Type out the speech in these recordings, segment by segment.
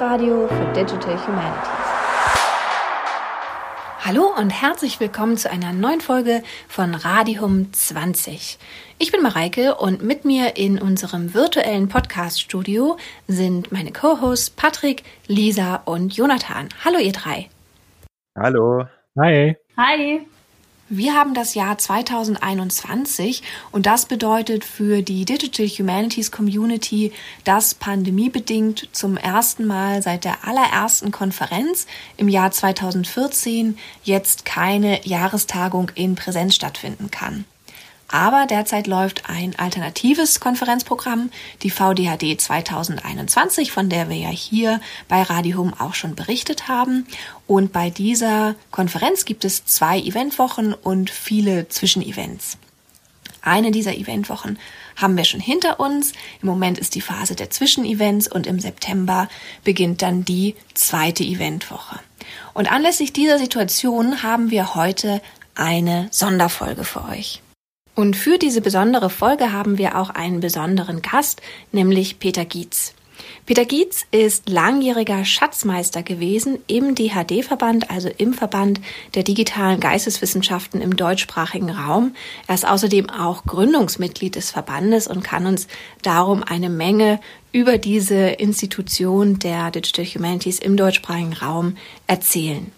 Radio für Digital Humanities. Hallo und herzlich willkommen zu einer neuen Folge von Radium 20. Ich bin Mareike und mit mir in unserem virtuellen Podcast-Studio sind meine Co-Hosts Patrick, Lisa und Jonathan. Hallo ihr drei. Hallo. Hi. Hi. Wir haben das Jahr 2021 und das bedeutet für die Digital Humanities Community, dass pandemiebedingt zum ersten Mal seit der allerersten Konferenz im Jahr 2014 jetzt keine Jahrestagung in Präsenz stattfinden kann. Aber derzeit läuft ein alternatives Konferenzprogramm, die VDHD 2021, von der wir ja hier bei Radio Home auch schon berichtet haben. Und bei dieser Konferenz gibt es zwei Eventwochen und viele Zwischenevents. Eine dieser Eventwochen haben wir schon hinter uns. Im Moment ist die Phase der Zwischenevents und im September beginnt dann die zweite Eventwoche. Und anlässlich dieser Situation haben wir heute eine Sonderfolge für euch. Und für diese besondere Folge haben wir auch einen besonderen Gast, nämlich Peter Gietz. Peter Gietz ist langjähriger Schatzmeister gewesen im DHD-Verband, also im Verband der digitalen Geisteswissenschaften im deutschsprachigen Raum. Er ist außerdem auch Gründungsmitglied des Verbandes und kann uns darum eine Menge über diese Institution der Digital Humanities im deutschsprachigen Raum erzählen.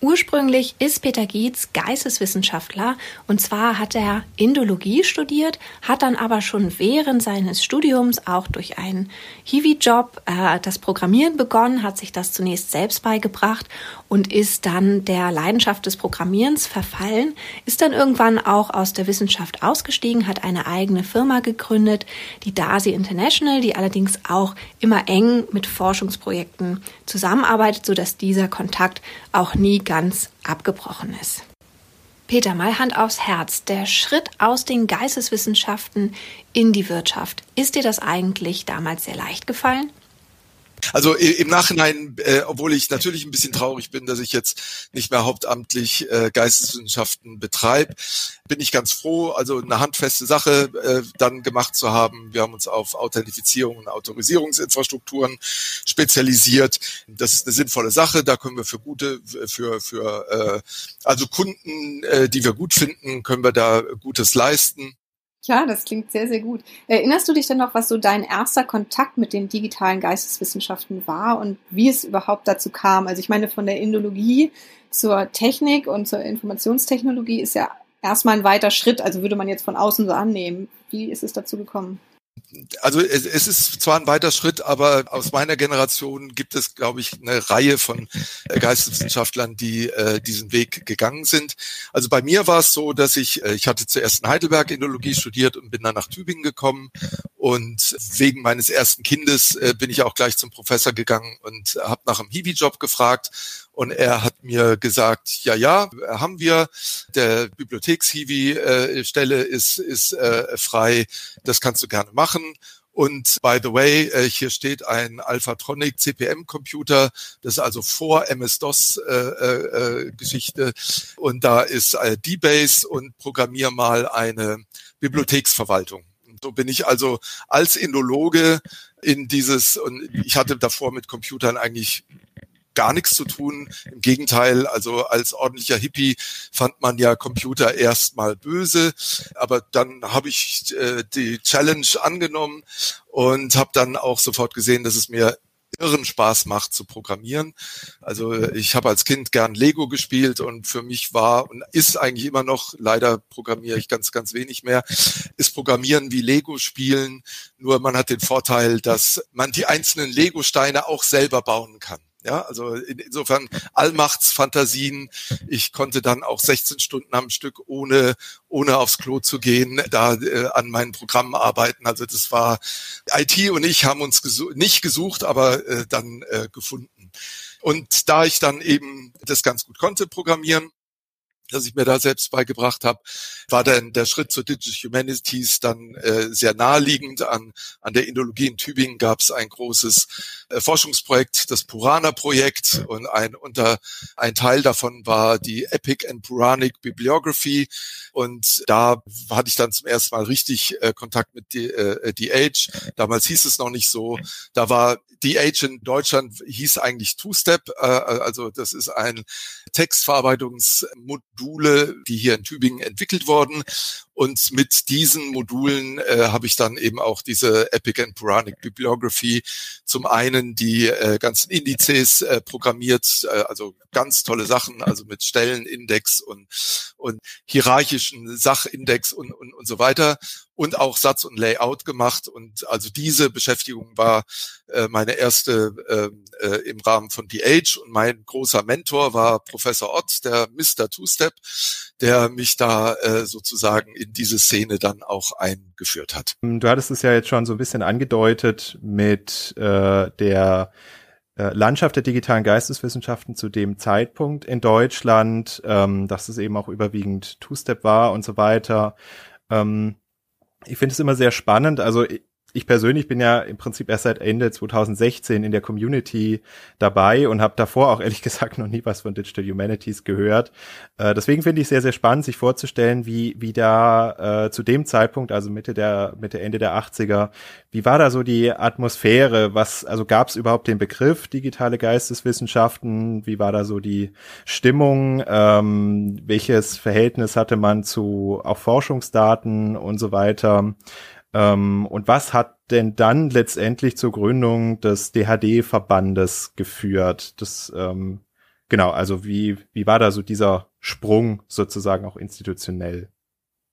Ursprünglich ist Peter Gietz Geisteswissenschaftler und zwar hat er Indologie studiert, hat dann aber schon während seines Studiums auch durch einen Hiwi-Job äh, das Programmieren begonnen, hat sich das zunächst selbst beigebracht und ist dann der Leidenschaft des Programmierens verfallen, ist dann irgendwann auch aus der Wissenschaft ausgestiegen, hat eine eigene Firma gegründet, die DASI International, die allerdings auch immer eng mit Forschungsprojekten zusammenarbeitet, sodass dieser Kontakt auch nie ganz abgebrochen ist. Peter, mal Hand aufs Herz. Der Schritt aus den Geisteswissenschaften in die Wirtschaft, ist dir das eigentlich damals sehr leicht gefallen? Also im Nachhinein, äh, obwohl ich natürlich ein bisschen traurig bin, dass ich jetzt nicht mehr hauptamtlich äh, Geisteswissenschaften betreibe, bin ich ganz froh, also eine handfeste Sache äh, dann gemacht zu haben. Wir haben uns auf Authentifizierung und Autorisierungsinfrastrukturen spezialisiert. Das ist eine sinnvolle Sache. Da können wir für gute, für für äh, also Kunden, äh, die wir gut finden, können wir da Gutes leisten. Ja, das klingt sehr, sehr gut. Erinnerst du dich denn noch, was so dein erster Kontakt mit den digitalen Geisteswissenschaften war und wie es überhaupt dazu kam? Also ich meine, von der Indologie zur Technik und zur Informationstechnologie ist ja erstmal ein weiter Schritt, also würde man jetzt von außen so annehmen. Wie ist es dazu gekommen? Also es, es, ist zwar ein weiter Schritt, aber aus meiner Generation gibt es, glaube ich, eine Reihe von äh, Geisteswissenschaftlern, die äh, diesen Weg gegangen sind. Also bei mir war es so, dass ich, äh, ich hatte zuerst in Heidelberg Indologie studiert und bin dann nach Tübingen gekommen und wegen meines ersten Kindes äh, bin ich auch gleich zum Professor gegangen und habe nach einem Hiwi-Job gefragt und er hat mir gesagt, ja, ja, haben wir. Der Bibliotheks-Hiwi-Stelle ist, ist äh, frei. Das kannst du gerne machen. Und by the way, äh, hier steht ein Alphatronic CPM-Computer, das ist also vor MS-DOS-Geschichte. Äh, äh, und da ist äh, D-Base und programmier mal eine Bibliotheksverwaltung. So bin ich also als Indologe in dieses, und ich hatte davor mit Computern eigentlich gar nichts zu tun. Im Gegenteil, also als ordentlicher Hippie fand man ja Computer erstmal böse, aber dann habe ich äh, die Challenge angenommen und habe dann auch sofort gesehen, dass es mir irren Spaß macht zu programmieren. Also ich habe als Kind gern Lego gespielt und für mich war und ist eigentlich immer noch, leider programmiere ich ganz, ganz wenig mehr, ist Programmieren wie Lego spielen. Nur man hat den Vorteil, dass man die einzelnen Lego-Steine auch selber bauen kann. Ja, also insofern Allmachtsfantasien. Ich konnte dann auch 16 Stunden am Stück ohne ohne aufs Klo zu gehen, da äh, an meinen Programmen arbeiten. Also das war IT und ich haben uns gesuch nicht gesucht, aber äh, dann äh, gefunden. Und da ich dann eben das ganz gut konnte, programmieren, das ich mir da selbst beigebracht habe, war dann der Schritt zur Digital Humanities dann äh, sehr naheliegend. An, an der Indologie in Tübingen gab es ein großes äh, Forschungsprojekt, das Purana-Projekt und ein unter ein Teil davon war die Epic and Puranic Bibliography und da hatte ich dann zum ersten Mal richtig äh, Kontakt mit die, äh, Age. Damals hieß es noch nicht so. Da war Age in Deutschland hieß eigentlich Two-Step, äh, also das ist ein Textverarbeitungsmodule, die hier in Tübingen entwickelt wurden. Und mit diesen Modulen äh, habe ich dann eben auch diese Epic and Puranic Bibliography zum einen die äh, ganzen Indizes äh, programmiert, äh, also ganz tolle Sachen, also mit Stellenindex und, und hierarchischen Sachindex und, und, und so weiter und auch Satz und Layout gemacht. Und also diese Beschäftigung war äh, meine erste äh, äh, im Rahmen von DH und mein großer Mentor war Professor Ott, der Mr. Two-Step, der mich da äh, sozusagen in diese Szene dann auch eingeführt hat. Du hattest es ja jetzt schon so ein bisschen angedeutet mit äh, der äh, Landschaft der digitalen Geisteswissenschaften zu dem Zeitpunkt in Deutschland, ähm, dass es eben auch überwiegend Two-Step war und so weiter. Ähm, ich finde es immer sehr spannend. Also ich persönlich bin ja im Prinzip erst seit Ende 2016 in der Community dabei und habe davor auch ehrlich gesagt noch nie was von Digital Humanities gehört. Äh, deswegen finde ich sehr, sehr spannend, sich vorzustellen, wie, wie da äh, zu dem Zeitpunkt, also Mitte der, Mitte, Ende der 80er, wie war da so die Atmosphäre? Was, also gab es überhaupt den Begriff digitale Geisteswissenschaften? Wie war da so die Stimmung? Ähm, welches Verhältnis hatte man zu auch Forschungsdaten und so weiter? Ähm, und was hat denn dann letztendlich zur Gründung des DHD-Verbandes geführt? Das, ähm, genau, also wie, wie war da so dieser Sprung sozusagen auch institutionell?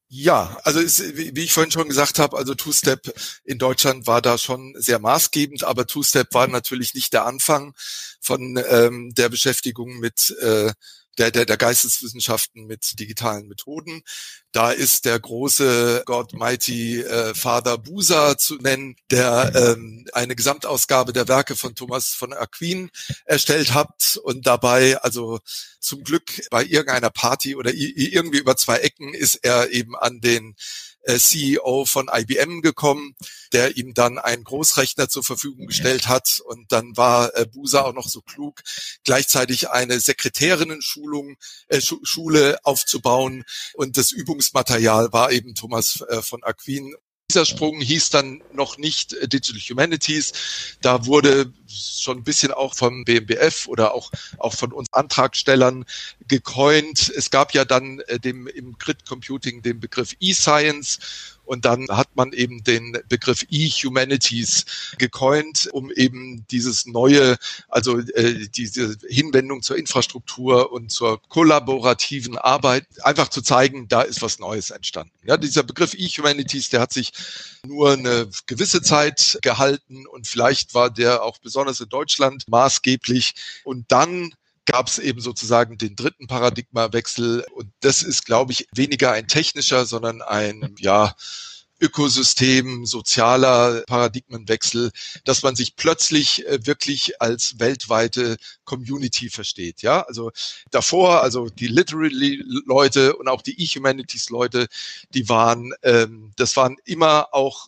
Ja, also ist, wie ich vorhin schon gesagt habe, also Two-Step in Deutschland war da schon sehr maßgebend, aber Two-Step war natürlich nicht der Anfang von ähm, der Beschäftigung mit äh, der, der, der Geisteswissenschaften mit digitalen Methoden. Da ist der große God Mighty äh, Father Busa zu nennen, der ähm, eine Gesamtausgabe der Werke von Thomas von Aquin erstellt hat und dabei also zum Glück bei irgendeiner Party oder irgendwie über zwei Ecken ist er eben an den CEO von IBM gekommen, der ihm dann einen Großrechner zur Verfügung gestellt hat. Und dann war äh, Busa auch noch so klug, gleichzeitig eine Sekretärinnen-Schulung, äh, Schule aufzubauen. Und das Übungsmaterial war eben Thomas äh, von Aquin dieser hieß dann noch nicht äh, Digital Humanities. Da wurde schon ein bisschen auch vom BMBF oder auch, auch von uns Antragstellern gecoint. Es gab ja dann äh, dem, im Grid Computing den Begriff E-Science und dann hat man eben den Begriff E-Humanities gecoint, um eben dieses neue, also äh, diese Hinwendung zur Infrastruktur und zur kollaborativen Arbeit einfach zu zeigen, da ist was Neues entstanden. Ja, dieser Begriff E-Humanities, der hat sich nur eine gewisse Zeit gehalten und vielleicht war der auch besonders in Deutschland maßgeblich. Und dann gab es eben sozusagen den dritten Paradigmawechsel. Und das ist, glaube ich, weniger ein technischer, sondern ein, ja, Ökosystem, sozialer Paradigmenwechsel, dass man sich plötzlich äh, wirklich als weltweite Community versteht. Ja, also davor, also die Literally Leute und auch die E-Humanities Leute, die waren, ähm, das waren immer auch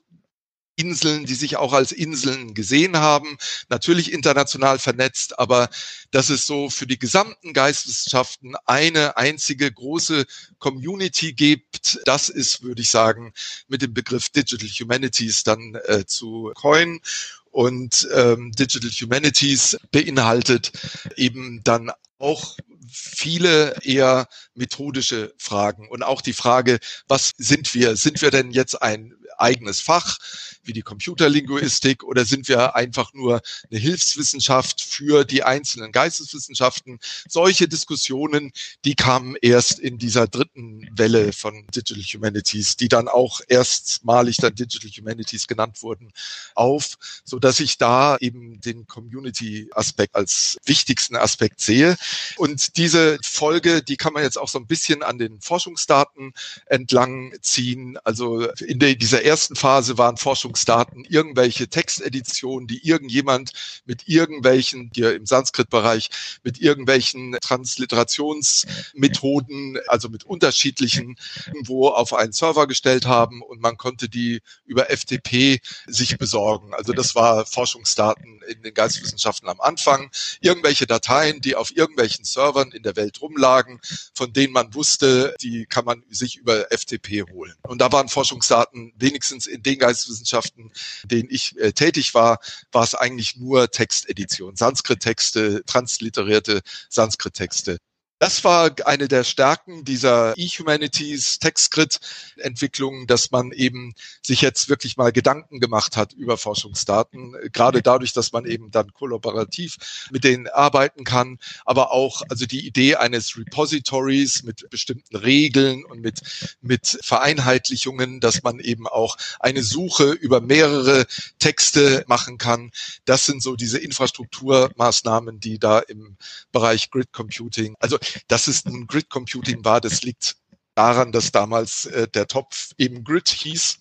Inseln, die sich auch als Inseln gesehen haben, natürlich international vernetzt, aber dass es so für die gesamten Geisteswissenschaften eine einzige große Community gibt, das ist, würde ich sagen, mit dem Begriff Digital Humanities dann äh, zu coin. Und ähm, Digital Humanities beinhaltet eben dann auch viele eher methodische Fragen und auch die Frage, was sind wir? Sind wir denn jetzt ein eigenes Fach wie die Computerlinguistik oder sind wir einfach nur eine Hilfswissenschaft für die einzelnen Geisteswissenschaften? Solche Diskussionen, die kamen erst in dieser dritten Welle von Digital Humanities, die dann auch erstmalig dann Digital Humanities genannt wurden, auf, so dass ich da eben den Community Aspekt als wichtigsten Aspekt sehe. Und diese Folge, die kann man jetzt auch so ein bisschen an den Forschungsdaten entlang ziehen. Also in der, dieser ersten Phase waren Forschungsdaten irgendwelche Texteditionen, die irgendjemand mit irgendwelchen, hier im Sanskrit-Bereich, mit irgendwelchen Transliterationsmethoden, also mit unterschiedlichen, irgendwo auf einen Server gestellt haben und man konnte die über FTP sich besorgen. Also das war Forschungsdaten in den Geisteswissenschaften am Anfang. Irgendwelche Dateien, die auf irgendwelchen Servern in der Welt rumlagen, von denen man wusste, die kann man sich über FTP holen. Und da waren Forschungsdaten wenigstens in den Geisteswissenschaften, in denen ich äh, tätig war, war es eigentlich nur Textedition, Sanskrit-Texte, transliterierte Sanskrit-Texte. Das war eine der Stärken dieser E-Humanities TechScript Entwicklung, dass man eben sich jetzt wirklich mal Gedanken gemacht hat über Forschungsdaten, gerade dadurch, dass man eben dann kollaborativ mit denen arbeiten kann, aber auch also die Idee eines Repositories mit bestimmten Regeln und mit mit Vereinheitlichungen, dass man eben auch eine Suche über mehrere Texte machen kann. Das sind so diese Infrastrukturmaßnahmen, die da im Bereich Grid Computing, also dass es nun Grid Computing war, das liegt daran, dass damals äh, der Topf eben Grid hieß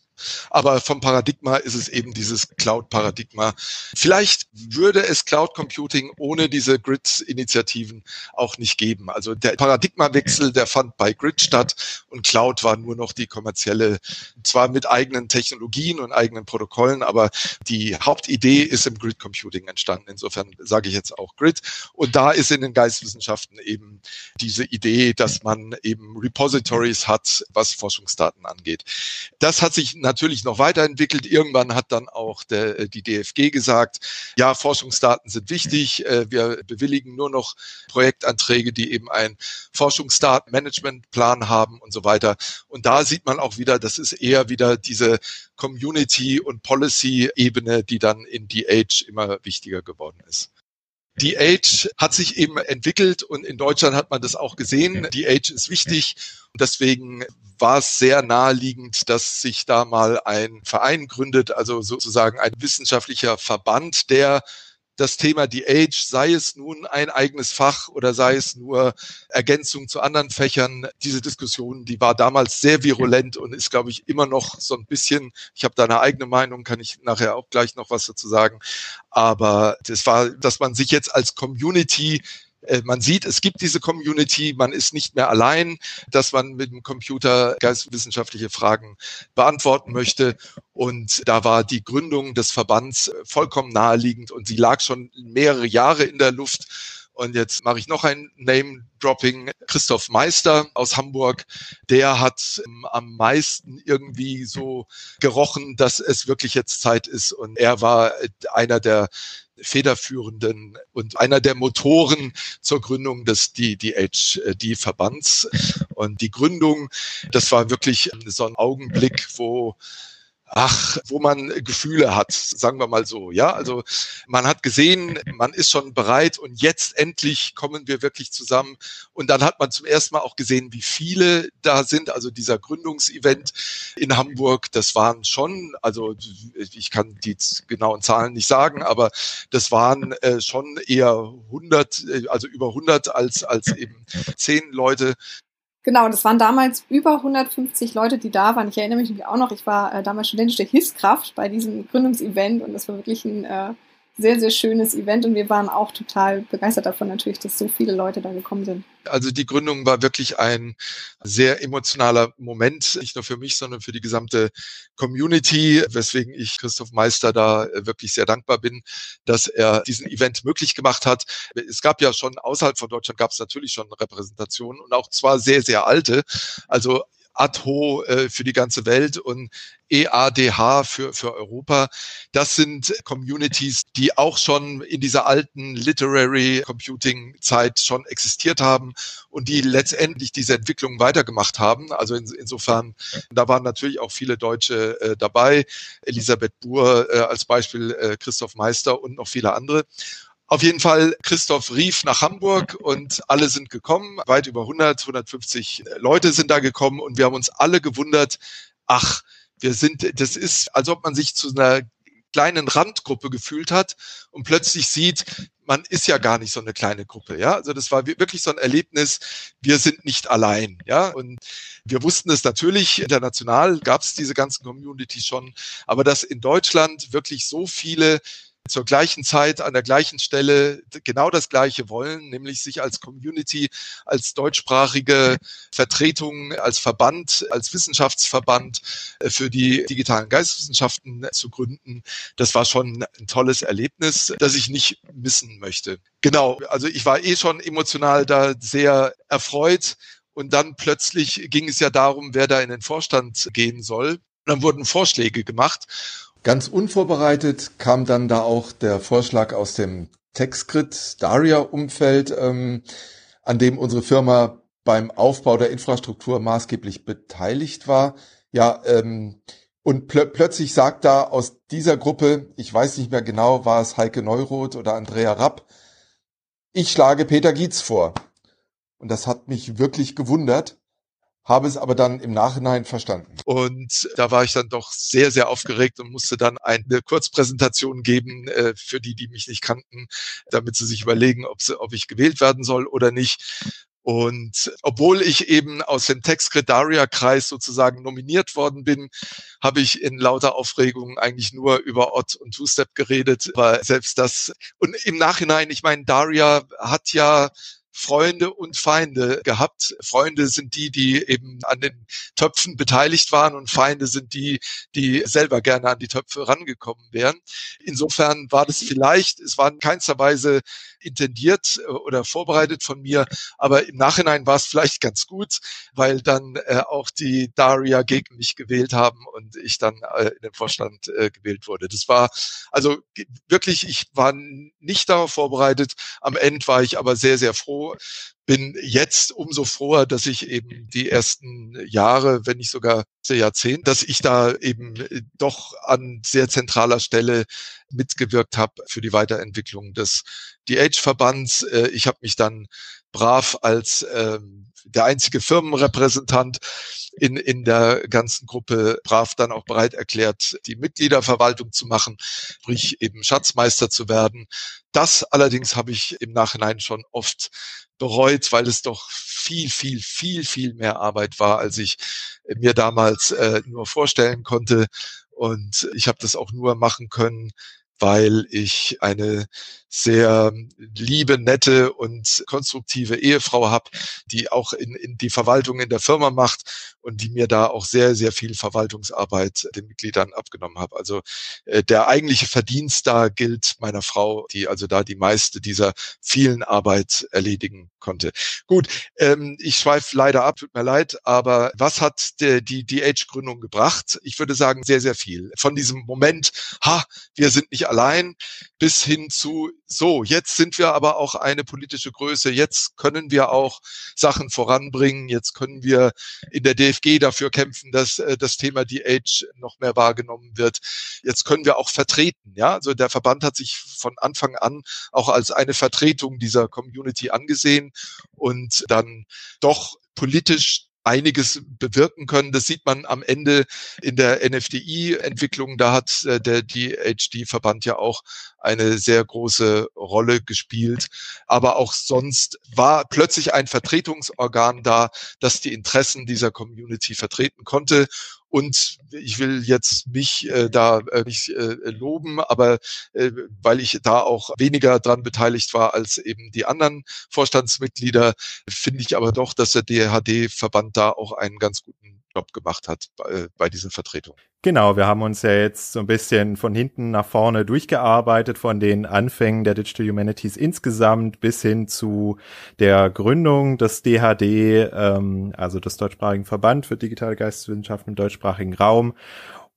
aber vom Paradigma ist es eben dieses Cloud-Paradigma. Vielleicht würde es Cloud Computing ohne diese Grid-Initiativen auch nicht geben. Also der Paradigmawechsel, der fand bei Grid statt und Cloud war nur noch die kommerzielle, zwar mit eigenen Technologien und eigenen Protokollen, aber die Hauptidee ist im Grid Computing entstanden. Insofern sage ich jetzt auch Grid. Und da ist in den Geisteswissenschaften eben diese Idee, dass man eben Repositories hat, was Forschungsdaten angeht. Das hat sich natürlich noch weiterentwickelt. Irgendwann hat dann auch der, äh, die DFG gesagt, ja, Forschungsdaten sind wichtig. Äh, wir bewilligen nur noch Projektanträge, die eben einen Forschungsdatenmanagementplan haben und so weiter. Und da sieht man auch wieder, das ist eher wieder diese Community- und Policy-Ebene, die dann in DH immer wichtiger geworden ist. DH hat sich eben entwickelt und in Deutschland hat man das auch gesehen. DH ist wichtig. Und deswegen war es sehr naheliegend, dass sich da mal ein Verein gründet, also sozusagen ein wissenschaftlicher Verband, der das Thema die Age, sei es nun ein eigenes Fach oder sei es nur Ergänzung zu anderen Fächern, diese Diskussion, die war damals sehr virulent und ist, glaube ich, immer noch so ein bisschen, ich habe da eine eigene Meinung, kann ich nachher auch gleich noch was dazu sagen, aber das war, dass man sich jetzt als Community man sieht, es gibt diese Community, man ist nicht mehr allein, dass man mit dem Computer geistwissenschaftliche Fragen beantworten möchte. Und da war die Gründung des Verbands vollkommen naheliegend und sie lag schon mehrere Jahre in der Luft. Und jetzt mache ich noch ein Name-Dropping. Christoph Meister aus Hamburg, der hat ähm, am meisten irgendwie so gerochen, dass es wirklich jetzt Zeit ist. Und er war einer der federführenden und einer der Motoren zur Gründung des DDHD-Verbands. Und die Gründung, das war wirklich so ein Augenblick, wo ach, wo man Gefühle hat, sagen wir mal so. Ja, also man hat gesehen, man ist schon bereit und jetzt endlich kommen wir wirklich zusammen. Und dann hat man zum ersten Mal auch gesehen, wie viele da sind. Also dieser Gründungsevent in Hamburg, das waren schon, also ich kann die genauen Zahlen nicht sagen, aber das waren äh, schon eher 100, äh, also über 100 als, als eben zehn Leute. Genau, es waren damals über 150 Leute, die da waren. Ich erinnere mich auch noch, ich war äh, damals studentische Hilfskraft bei diesem Gründungsevent und das war wirklich ein äh, sehr, sehr schönes Event und wir waren auch total begeistert davon natürlich, dass so viele Leute da gekommen sind. Also die Gründung war wirklich ein sehr emotionaler Moment, nicht nur für mich, sondern für die gesamte Community, weswegen ich Christoph Meister da wirklich sehr dankbar bin, dass er diesen Event möglich gemacht hat. Es gab ja schon außerhalb von Deutschland gab es natürlich schon Repräsentationen und auch zwar sehr, sehr alte. Also ADHO äh, für die ganze Welt und EADH für, für Europa. Das sind Communities, die auch schon in dieser alten Literary Computing Zeit schon existiert haben und die letztendlich diese Entwicklung weitergemacht haben. Also in, insofern, da waren natürlich auch viele Deutsche äh, dabei. Elisabeth Buhr äh, als Beispiel, äh, Christoph Meister und noch viele andere. Auf jeden Fall, Christoph rief nach Hamburg und alle sind gekommen. Weit über 100, 150 Leute sind da gekommen und wir haben uns alle gewundert, ach, wir sind, das ist, als ob man sich zu einer kleinen Randgruppe gefühlt hat und plötzlich sieht, man ist ja gar nicht so eine kleine Gruppe, ja. Also das war wirklich so ein Erlebnis, wir sind nicht allein, ja. Und wir wussten es natürlich, international gab es diese ganzen Communities schon, aber dass in Deutschland wirklich so viele zur gleichen Zeit an der gleichen Stelle genau das Gleiche wollen, nämlich sich als Community, als deutschsprachige Vertretung, als Verband, als Wissenschaftsverband äh, für die digitalen Geisteswissenschaften zu gründen. Das war schon ein tolles Erlebnis, das ich nicht missen möchte. Genau, also ich war eh schon emotional da sehr erfreut. Und dann plötzlich ging es ja darum, wer da in den Vorstand gehen soll. Dann wurden Vorschläge gemacht. Ganz unvorbereitet kam dann da auch der Vorschlag aus dem TechScript Daria Umfeld, ähm, an dem unsere Firma beim Aufbau der Infrastruktur maßgeblich beteiligt war. Ja, ähm, und plö plötzlich sagt da aus dieser Gruppe, ich weiß nicht mehr genau, war es Heike Neuroth oder Andrea Rapp, ich schlage Peter Gietz vor. Und das hat mich wirklich gewundert habe es aber dann im Nachhinein verstanden. Und da war ich dann doch sehr, sehr aufgeregt und musste dann eine Kurzpräsentation geben äh, für die, die mich nicht kannten, damit sie sich überlegen, ob, sie, ob ich gewählt werden soll oder nicht. Und obwohl ich eben aus dem Textkretaria-Kreis sozusagen nominiert worden bin, habe ich in lauter Aufregung eigentlich nur über Ott und Two-Step geredet. Aber selbst das, und im Nachhinein, ich meine, Daria hat ja Freunde und Feinde gehabt. Freunde sind die, die eben an den Töpfen beteiligt waren und Feinde sind die, die selber gerne an die Töpfe rangekommen wären. Insofern war das vielleicht, es war in keinster Weise intendiert äh, oder vorbereitet von mir, aber im Nachhinein war es vielleicht ganz gut, weil dann äh, auch die Daria gegen mich gewählt haben und ich dann äh, in den Vorstand äh, gewählt wurde. Das war also wirklich, ich war nicht darauf vorbereitet. Am Ende war ich aber sehr, sehr froh, bin jetzt umso froher, dass ich eben die ersten Jahre, wenn nicht sogar Jahrzehnt, dass ich da eben äh, doch an sehr zentraler Stelle mitgewirkt habe für die Weiterentwicklung des DH-Verbands. Äh, ich habe mich dann brav als ähm, der einzige Firmenrepräsentant in, in der ganzen Gruppe brav dann auch bereit erklärt, die Mitgliederverwaltung zu machen, sprich eben Schatzmeister zu werden. Das allerdings habe ich im Nachhinein schon oft bereut, weil es doch viel, viel, viel, viel mehr Arbeit war, als ich mir damals äh, nur vorstellen konnte. Und ich habe das auch nur machen können, weil ich eine sehr liebe, nette und konstruktive Ehefrau habe, die auch in, in die Verwaltung in der Firma macht und die mir da auch sehr, sehr viel Verwaltungsarbeit den Mitgliedern abgenommen habe. Also äh, der eigentliche Verdienst da gilt meiner Frau, die also da die meiste dieser vielen Arbeit erledigen konnte. Gut, ähm, ich schweife leider ab, tut mir leid, aber was hat der, die DH-Gründung gebracht? Ich würde sagen, sehr, sehr viel. Von diesem Moment, ha, wir sind nicht allein, bis hin zu, so, jetzt sind wir aber auch eine politische Größe, jetzt können wir auch Sachen voranbringen, jetzt können wir in der DFG dafür kämpfen, dass äh, das Thema DH noch mehr wahrgenommen wird. Jetzt können wir auch vertreten, ja, also der Verband hat sich von Anfang an auch als eine Vertretung dieser Community angesehen und dann doch politisch einiges bewirken können. Das sieht man am Ende in der NFDI-Entwicklung. Da hat äh, der DHD-Verband ja auch eine sehr große Rolle gespielt. Aber auch sonst war plötzlich ein Vertretungsorgan da, das die Interessen dieser Community vertreten konnte. Und ich will jetzt mich äh, da äh, nicht äh, loben, aber äh, weil ich da auch weniger dran beteiligt war als eben die anderen Vorstandsmitglieder, finde ich aber doch, dass der DHD-Verband da auch einen ganz guten Job gemacht hat bei, bei dieser Vertretung. Genau, wir haben uns ja jetzt so ein bisschen von hinten nach vorne durchgearbeitet, von den Anfängen der Digital Humanities insgesamt bis hin zu der Gründung des DHD, ähm, also des deutschsprachigen Verband für digitale Geisteswissenschaften im deutschsprachigen Raum.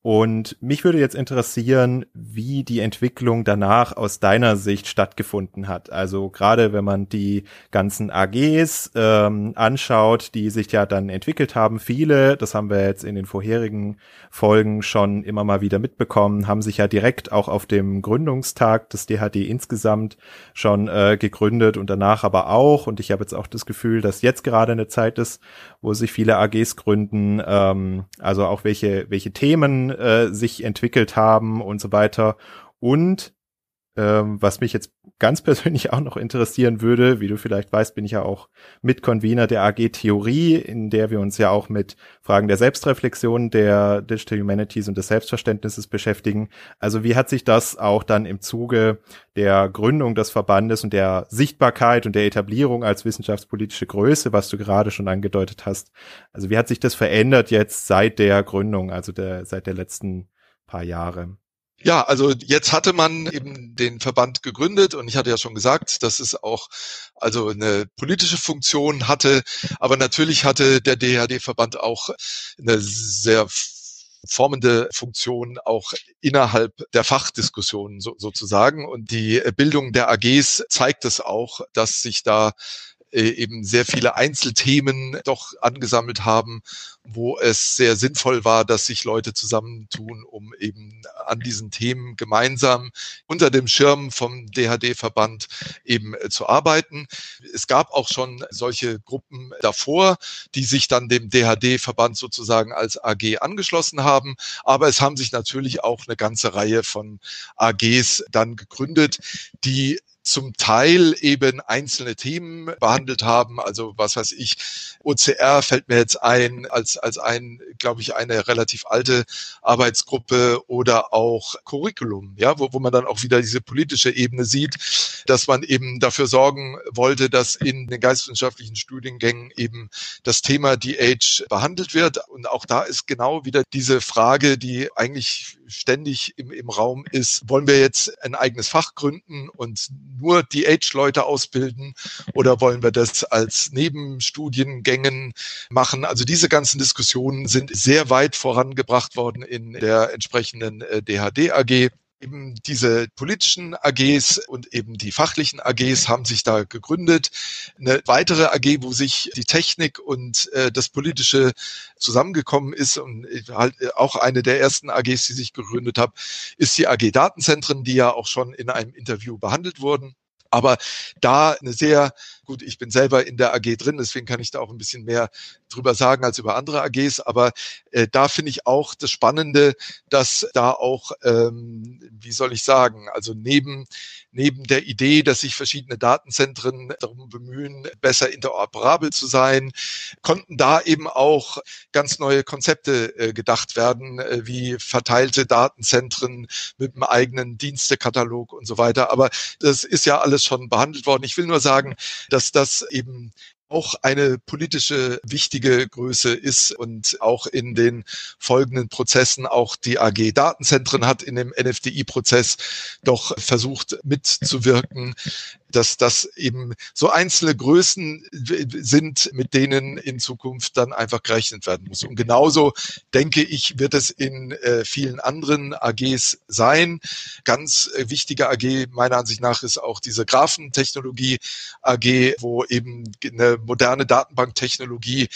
Und mich würde jetzt interessieren, wie die Entwicklung danach aus deiner Sicht stattgefunden hat. Also gerade wenn man die ganzen AGs ähm, anschaut, die sich ja dann entwickelt haben, viele, das haben wir jetzt in den vorherigen Folgen schon immer mal wieder mitbekommen, haben sich ja direkt auch auf dem Gründungstag des DHD insgesamt schon äh, gegründet und danach aber auch. Und ich habe jetzt auch das Gefühl, dass jetzt gerade eine Zeit ist, wo sich viele AGs gründen, ähm, also auch welche, welche Themen äh, sich entwickelt haben und so weiter. Und ähm, was mich jetzt ganz persönlich auch noch interessieren würde, wie du vielleicht weißt, bin ich ja auch Mitconvener der AG Theorie, in der wir uns ja auch mit Fragen der Selbstreflexion, der Digital Humanities und des Selbstverständnisses beschäftigen. Also wie hat sich das auch dann im Zuge der Gründung des Verbandes und der Sichtbarkeit und der Etablierung als wissenschaftspolitische Größe, was du gerade schon angedeutet hast, also wie hat sich das verändert jetzt seit der Gründung, also der, seit der letzten paar Jahre? Ja, also jetzt hatte man eben den Verband gegründet und ich hatte ja schon gesagt, dass es auch also eine politische Funktion hatte, aber natürlich hatte der DHD-Verband auch eine sehr formende Funktion auch innerhalb der Fachdiskussionen so, sozusagen. Und die Bildung der AGs zeigt es auch, dass sich da eben sehr viele Einzelthemen doch angesammelt haben, wo es sehr sinnvoll war, dass sich Leute zusammentun, um eben an diesen Themen gemeinsam unter dem Schirm vom DHD-Verband eben äh, zu arbeiten. Es gab auch schon solche Gruppen davor, die sich dann dem DHD-Verband sozusagen als AG angeschlossen haben. Aber es haben sich natürlich auch eine ganze Reihe von AGs dann gegründet, die zum Teil eben einzelne Themen behandelt haben. Also was weiß ich, OCR fällt mir jetzt ein als, als ein, glaube ich, eine relativ alte Arbeitsgruppe oder auch Curriculum, ja, wo, wo man dann auch wieder diese politische Ebene sieht, dass man eben dafür sorgen wollte, dass in den geistwissenschaftlichen Studiengängen eben das Thema DH behandelt wird. Und auch da ist genau wieder diese Frage, die eigentlich ständig im, im Raum ist, wollen wir jetzt ein eigenes Fach gründen und nur die Age-Leute ausbilden oder wollen wir das als Nebenstudiengängen machen? Also diese ganzen Diskussionen sind sehr weit vorangebracht worden in der entsprechenden äh, DHD AG eben diese politischen AGs und eben die fachlichen AGs haben sich da gegründet. Eine weitere AG, wo sich die Technik und äh, das Politische zusammengekommen ist und halt auch eine der ersten AGs, die sich gegründet habe, ist die AG Datenzentren, die ja auch schon in einem Interview behandelt wurden. Aber da eine sehr, gut, ich bin selber in der AG drin, deswegen kann ich da auch ein bisschen mehr drüber sagen als über andere AGs, aber äh, da finde ich auch das Spannende, dass da auch, ähm, wie soll ich sagen, also neben, neben der Idee, dass sich verschiedene Datenzentren darum bemühen, besser interoperabel zu sein, konnten da eben auch ganz neue Konzepte äh, gedacht werden, äh, wie verteilte Datenzentren mit einem eigenen Dienstekatalog und so weiter. Aber das ist ja alles schon behandelt worden. Ich will nur sagen, dass das eben auch eine politische wichtige Größe ist und auch in den folgenden Prozessen auch die AG Datenzentren hat in dem NFDI-Prozess doch versucht mitzuwirken, dass das eben so einzelne Größen sind, mit denen in Zukunft dann einfach gerechnet werden muss. Und genauso denke ich, wird es in äh, vielen anderen AGs sein. Ganz äh, wichtige AG meiner Ansicht nach ist auch diese Graphentechnologie AG, wo eben eine moderne Datenbanktechnologie,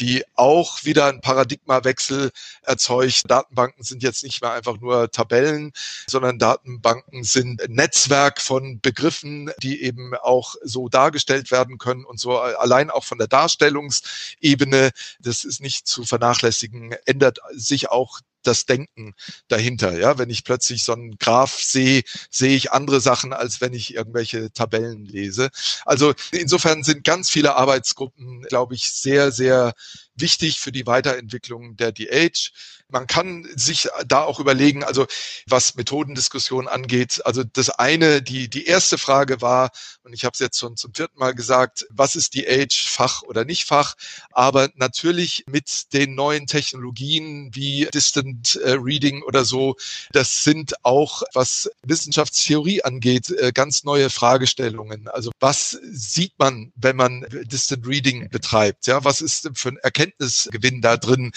die auch wieder einen Paradigmawechsel erzeugt. Datenbanken sind jetzt nicht mehr einfach nur Tabellen, sondern Datenbanken sind Netzwerk von Begriffen, die eben auch so dargestellt werden können und so allein auch von der Darstellungsebene, das ist nicht zu vernachlässigen, ändert sich auch das Denken dahinter. Ja, wenn ich plötzlich so einen Graph sehe, sehe ich andere Sachen, als wenn ich irgendwelche Tabellen lese. Also insofern sind ganz viele Arbeitsgruppen, glaube ich, sehr, sehr wichtig für die Weiterentwicklung der DH. Man kann sich da auch überlegen, also was Methodendiskussion angeht. Also das eine, die, die erste Frage war, und ich habe es jetzt schon zum vierten Mal gesagt, was ist DH, Fach oder nicht Fach? Aber natürlich mit den neuen Technologien wie Distant äh, Reading oder so, das sind auch, was Wissenschaftstheorie angeht, äh, ganz neue Fragestellungen. Also was sieht man, wenn man Distant Reading betreibt? Ja, was ist für ein Erkenntnisgewinn da drin?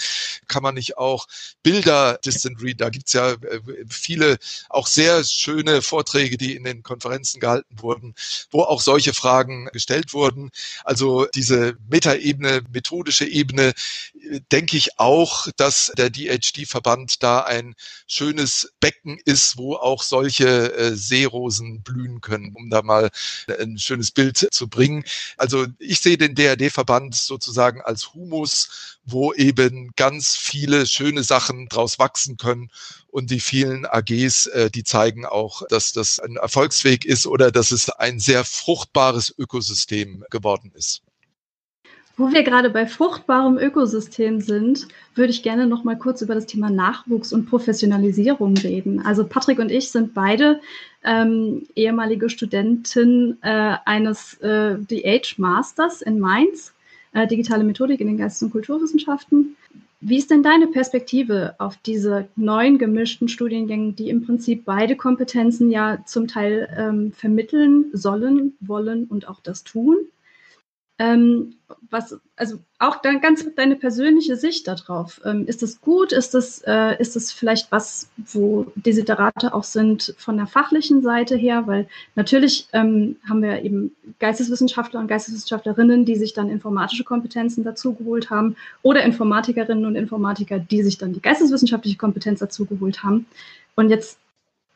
Kann man nicht auch Bilder Distant Read, da gibt's ja äh, viele auch sehr schöne Vorträge, die in den Konferenzen gehalten wurden, wo auch solche Fragen gestellt wurden. Also diese Metaebene, methodische Ebene, äh, denke ich auch, dass der DHD-Verband da ein schönes Becken ist, wo auch solche äh, Seerosen blühen können, um da mal ein schönes Bild zu bringen. Also ich sehe den DRD-Verband sozusagen als Humus, wo eben ganz viele schöne Sachen Sachen draus wachsen können. Und die vielen AGs, äh, die zeigen auch, dass das ein Erfolgsweg ist oder dass es ein sehr fruchtbares Ökosystem geworden ist. Wo wir gerade bei fruchtbarem Ökosystem sind, würde ich gerne noch mal kurz über das Thema Nachwuchs und Professionalisierung reden. Also Patrick und ich sind beide ähm, ehemalige Studenten äh, eines äh, DH Masters in Mainz, äh, digitale Methodik in den Geistes- und Kulturwissenschaften. Wie ist denn deine Perspektive auf diese neuen gemischten Studiengänge, die im Prinzip beide Kompetenzen ja zum Teil ähm, vermitteln sollen, wollen und auch das tun? Ähm, was, also auch dann ganz deine persönliche Sicht darauf. Ähm, ist das gut? Ist das, äh, ist das vielleicht was, wo Desiderate auch sind von der fachlichen Seite her? Weil natürlich ähm, haben wir eben Geisteswissenschaftler und Geisteswissenschaftlerinnen, die sich dann informatische Kompetenzen dazugeholt haben oder Informatikerinnen und Informatiker, die sich dann die geisteswissenschaftliche Kompetenz dazugeholt haben. Und jetzt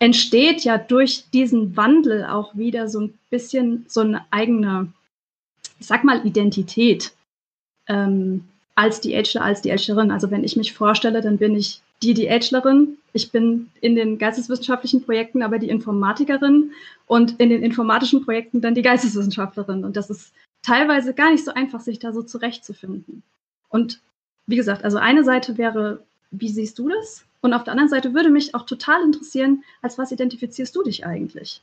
entsteht ja durch diesen Wandel auch wieder so ein bisschen so eine eigene ich sag mal, Identität ähm, als die Edgler, als die Edglerin. Also wenn ich mich vorstelle, dann bin ich die, die Edglerin. Ich bin in den geisteswissenschaftlichen Projekten aber die Informatikerin und in den informatischen Projekten dann die Geisteswissenschaftlerin. Und das ist teilweise gar nicht so einfach, sich da so zurechtzufinden. Und wie gesagt, also eine Seite wäre, wie siehst du das? Und auf der anderen Seite würde mich auch total interessieren, als was identifizierst du dich eigentlich?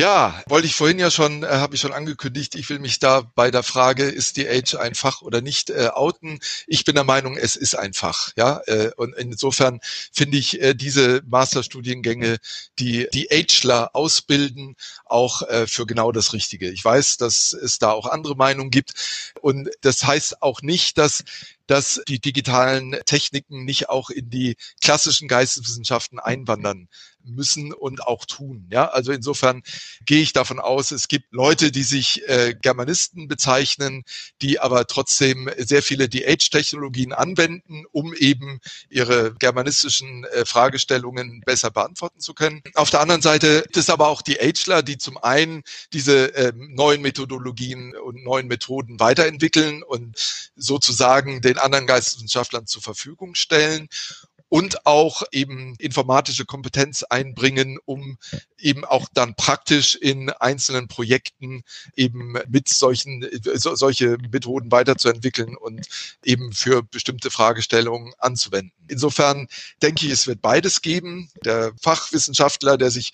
Ja, wollte ich vorhin ja schon, äh, habe ich schon angekündigt, ich will mich da bei der Frage, ist die Age ein Fach oder nicht, äh, outen. Ich bin der Meinung, es ist ein Fach. Ja? Äh, und insofern finde ich äh, diese Masterstudiengänge, die die Ageler ausbilden, auch äh, für genau das Richtige. Ich weiß, dass es da auch andere Meinungen gibt. Und das heißt auch nicht, dass dass die digitalen Techniken nicht auch in die klassischen Geisteswissenschaften einwandern müssen und auch tun. Ja, also insofern gehe ich davon aus, es gibt Leute, die sich äh, Germanisten bezeichnen, die aber trotzdem sehr viele DH-Technologien anwenden, um eben ihre germanistischen äh, Fragestellungen besser beantworten zu können. Auf der anderen Seite gibt es aber auch die Hler, die zum einen diese äh, neuen Methodologien und neuen Methoden weiterentwickeln und sozusagen den anderen Geisteswissenschaftlern zur Verfügung stellen und auch eben informatische Kompetenz einbringen, um eben auch dann praktisch in einzelnen Projekten eben mit solchen so, solche Methoden weiterzuentwickeln und eben für bestimmte Fragestellungen anzuwenden. Insofern denke ich, es wird beides geben. Der Fachwissenschaftler, der sich